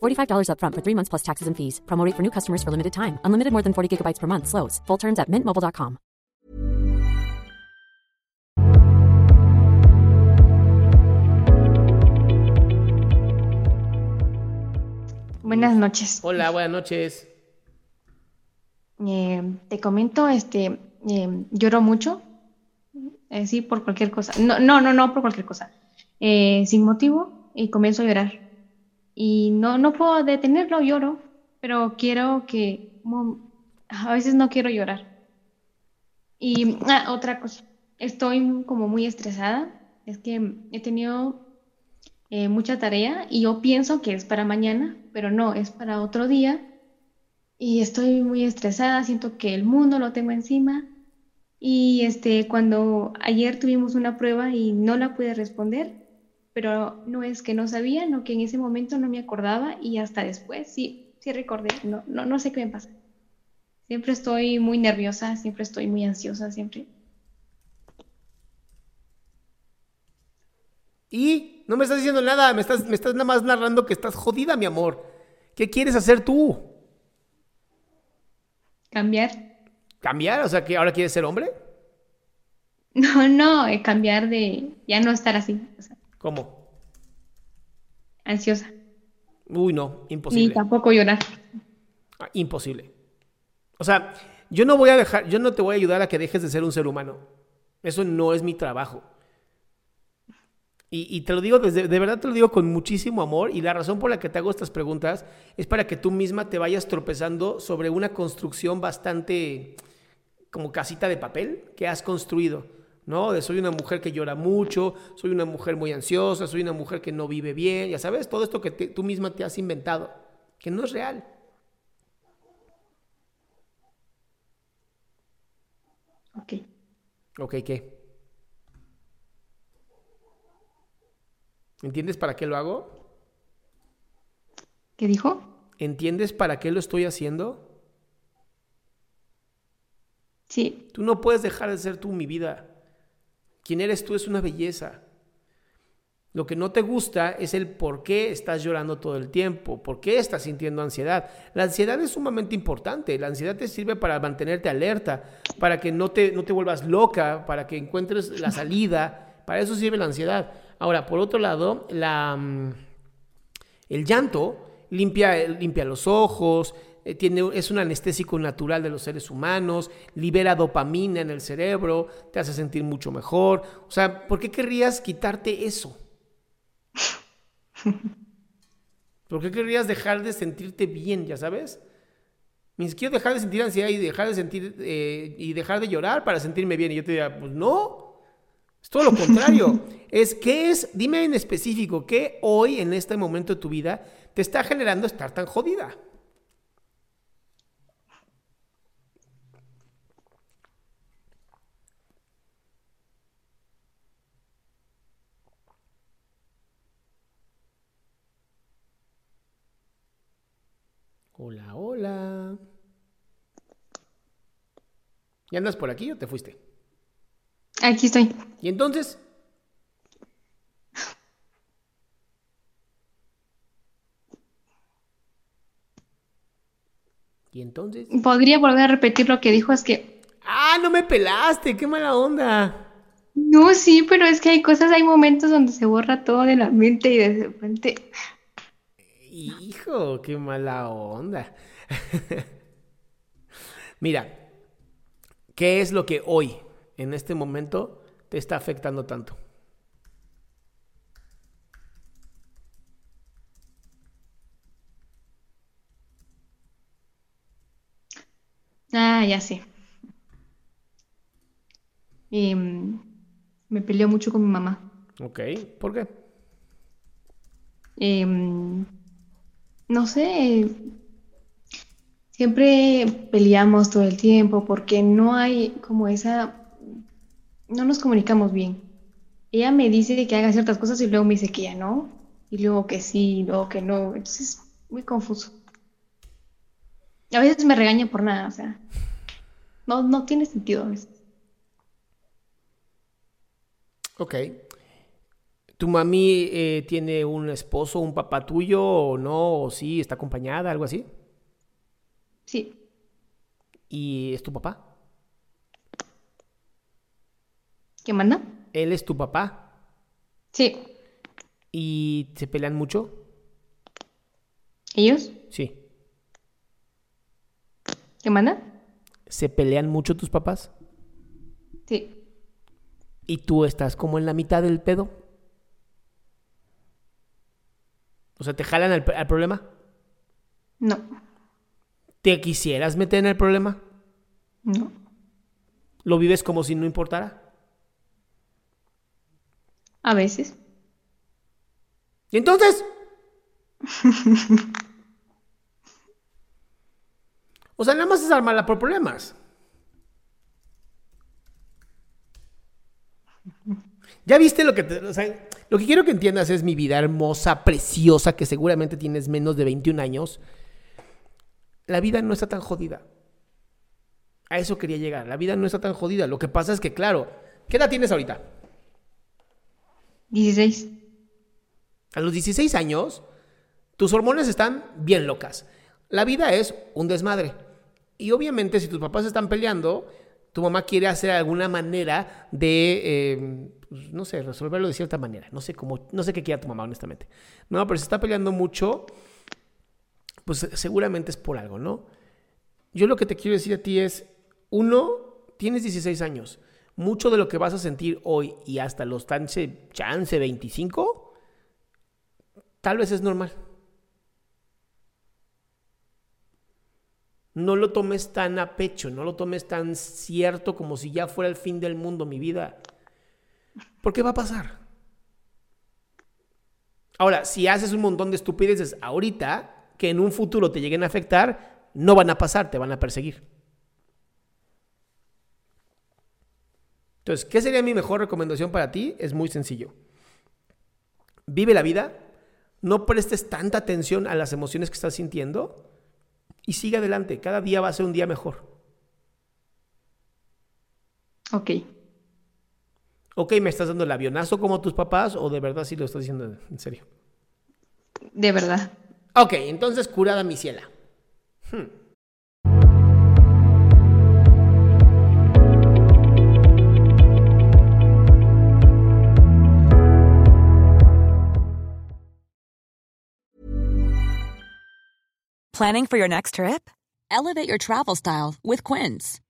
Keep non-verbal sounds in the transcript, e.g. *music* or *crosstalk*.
$45 upfront for three months plus taxes and fees. Promote for new customers for limited time. Unlimited more than 40 gigabytes per month. Slows. Full terms at mintmobile.com. Buenas noches. Hola, buenas noches. Eh, te comento, este, eh, lloro mucho. Eh, sí, por cualquier cosa. No, no, no, no por cualquier cosa. Eh, sin motivo y comienzo a llorar. Y no, no puedo detenerlo, lloro, pero quiero que, a veces no quiero llorar. Y ah, otra cosa, estoy como muy estresada. Es que he tenido eh, mucha tarea y yo pienso que es para mañana, pero no, es para otro día. Y estoy muy estresada, siento que el mundo lo tengo encima. Y este, cuando ayer tuvimos una prueba y no la pude responder, pero no es que no sabía, no que en ese momento no me acordaba y hasta después sí, sí recordé, no, no, no sé qué me pasa. Siempre estoy muy nerviosa, siempre estoy muy ansiosa, siempre. Y no me estás diciendo nada, me estás, me estás nada más narrando que estás jodida, mi amor. ¿Qué quieres hacer tú? Cambiar. ¿Cambiar? O sea, que ahora quieres ser hombre? *laughs* No, no, eh, cambiar de ya no estar así, o sea, ¿Cómo? ansiosa, Uy, no, ni imposible. tampoco llorar. Ah, Imposible. O sea, yo no voy a dejar, yo no te voy a ayudar a que dejes de ser un ser humano. Eso no es mi trabajo. Y, y te lo digo desde, de verdad te lo digo con muchísimo amor y la razón por la que te hago estas preguntas es para que tú misma te vayas tropezando sobre una construcción bastante como casita de papel que has construido, ¿no? De soy una mujer que llora mucho, soy una mujer muy ansiosa, soy una mujer que no vive bien, ya sabes, todo esto que te- tú misma te has inventado, que no es real. Ok. Ok, ¿qué? ¿Entiendes para qué lo hago? ¿Qué dijo? ¿Entiendes para qué lo estoy haciendo? Sí, Tú no puedes dejar de ser tú, mi vida. Quien eres tú es una belleza. Lo que no te gusta es el por qué estás llorando todo el tiempo, por qué estás sintiendo ansiedad. La ansiedad es sumamente importante. La ansiedad te sirve para mantenerte alerta, para que no te, no te vuelvas loca, para que encuentres la salida. Para eso sirve la ansiedad. Ahora, por otro lado, la, mm, el llanto limpia, limpia los ojos, eh, tiene, es un anestésico natural de los seres humanos, libera dopamina en el cerebro, te hace sentir mucho mejor. O sea, ¿por qué querrías quitarte eso? *laughs* ¿Por qué querrías dejar de sentirte bien, ya sabes? Ni siquiera dejar de sentir ansiedad y dejar de sentir eh, y dejar de llorar para sentirme bien. Y yo te diría, pues no, es todo lo contrario. *laughs* es qué es, dime en específico, qué hoy en este momento de tu vida te está generando estar tan jodida. Hola, hola. ¿Y andas por aquí o te fuiste? aquí estoy. ¿Y entonces? ¿Y entonces? Podría volver a repetir lo que dijo, es que ¡Ah, no me pelaste! ¡Qué mala onda! no, sí, pero es que hay cosas, hay momentos donde se borra todo de la mente y de repente, Hijo, qué mala onda. *laughs* Mira, ¿qué es lo que hoy, en este momento, te está afectando tanto? Ah, ya sé. Em, me peleó mucho con mi mamá. Ok, ¿por qué? Em, no sé, siempre peleamos todo el tiempo porque no hay como esa, no nos comunicamos bien. Ella me dice que haga ciertas cosas y luego me dice que ya no, y luego que sí, luego que no. Entonces, muy confuso. A veces me regaña por nada, o sea, no, no tiene sentido a veces. Ok. ¿Tu mami eh, tiene un esposo, un papá tuyo o no? ¿O sí? ¿Está acompañada? ¿Algo así? Sí, ¿Y es tu papá? ¿qué manda? ¿Él es tu papá? Sí, ¿Y se pelean mucho? ¿ellos? Sí. ¿Qué manda? ¿Se pelean mucho tus papás? Sí, ¿Y tú estás como en la mitad del pedo? O sea, ¿te jalan al, al problema? no, ¿Te quisieras meter en el problema? no, ¿Lo vives como si no importara? a veces. ¿Y entonces? *laughs* o sea, nada más es armarla por problemas. ¿Ya viste lo que te, o sea, lo que quiero que entiendas es mi vida hermosa, preciosa, que seguramente tienes menos de 21 años. La vida no está tan jodida. A eso quería llegar. La vida no está tan jodida. Lo que pasa es que, claro, ¿qué edad tienes ahorita? 16. A los 16 años, tus hormonas están bien locas. La vida es un desmadre. Y obviamente, si tus papás están peleando, tu mamá quiere hacer alguna manera de, eh, pues, no sé, resolverlo de cierta manera. No sé cómo, no sé qué quiera tu mamá, honestamente. No, pero si está peleando mucho, pues seguramente es por algo, ¿no? Yo lo que te quiero decir a ti es, uno, tienes 16 años. Mucho de lo que vas a sentir hoy y hasta los chance, chance 25, tal vez es normal. No lo tomes tan a pecho, no lo tomes tan cierto como si ya fuera el fin del mundo, mi vida. Porque va a pasar. Ahora, si haces un montón de estupideces ahorita, que en un futuro te lleguen a afectar, no van a pasar, te van a perseguir. Entonces, ¿qué sería mi mejor recomendación para ti? Es muy sencillo. Vive la vida, no prestes tanta atención a las emociones que estás sintiendo y sigue adelante. Cada día va a ser un día mejor. Ok. Ok, ¿me estás dando el avionazo como tus papás o de verdad sí lo estás diciendo en serio? De verdad. Ok, entonces curada mi ciela. Hmm. Planning for your next trip? Elevate your travel style with Quince.